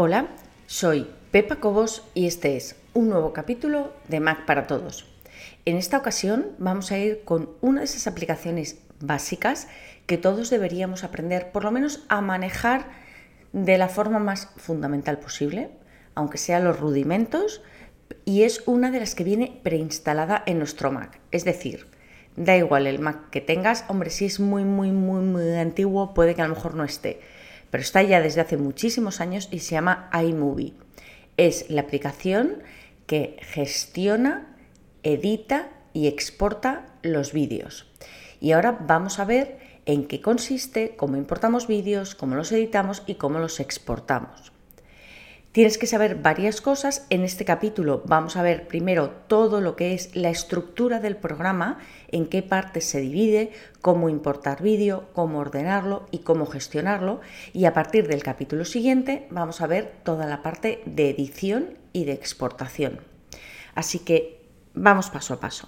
Hola, soy Pepa Cobos y este es un nuevo capítulo de Mac para Todos. En esta ocasión vamos a ir con una de esas aplicaciones básicas que todos deberíamos aprender por lo menos a manejar de la forma más fundamental posible, aunque sean los rudimentos, y es una de las que viene preinstalada en nuestro Mac. Es decir, da igual el Mac que tengas, hombre, si es muy, muy, muy, muy antiguo, puede que a lo mejor no esté, pero está ya desde hace muchísimos años y se llama iMovie. Es la aplicación que gestiona, edita y exporta los vídeos. Y ahora vamos a ver en qué consiste, cómo importamos vídeos, cómo los editamos y cómo los exportamos. Tienes que saber varias cosas. En este capítulo vamos a ver primero todo lo que es la estructura del programa, en qué partes se divide, cómo importar vídeo, cómo ordenarlo y cómo gestionarlo. Y a partir del capítulo siguiente vamos a ver toda la parte de edición y de exportación. Así que vamos paso a paso.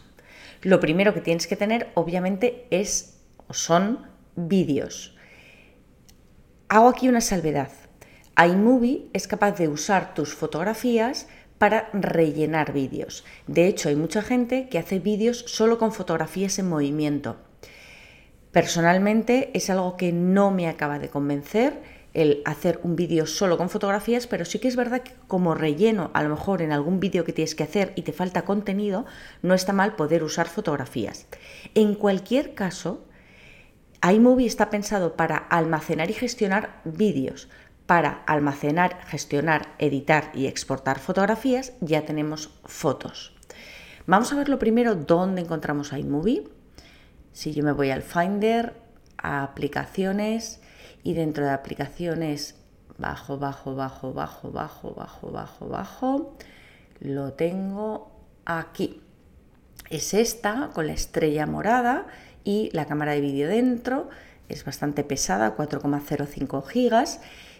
Lo primero que tienes que tener obviamente es o son vídeos. Hago aquí una salvedad iMovie es capaz de usar tus fotografías para rellenar vídeos. De hecho, hay mucha gente que hace vídeos solo con fotografías en movimiento. Personalmente es algo que no me acaba de convencer el hacer un vídeo solo con fotografías, pero sí que es verdad que como relleno, a lo mejor en algún vídeo que tienes que hacer y te falta contenido, no está mal poder usar fotografías. En cualquier caso, iMovie está pensado para almacenar y gestionar vídeos, para almacenar, gestionar, editar y exportar fotografías, ya tenemos fotos. Vamos a ver lo primero dónde encontramos iMovie. Si yo me voy al Finder, a aplicaciones y dentro de aplicaciones bajo, bajo, bajo, bajo, bajo, bajo, bajo, bajo, lo tengo aquí. Es esta con la estrella morada y la cámara de vídeo dentro. Es bastante pesada, 4,05 gigas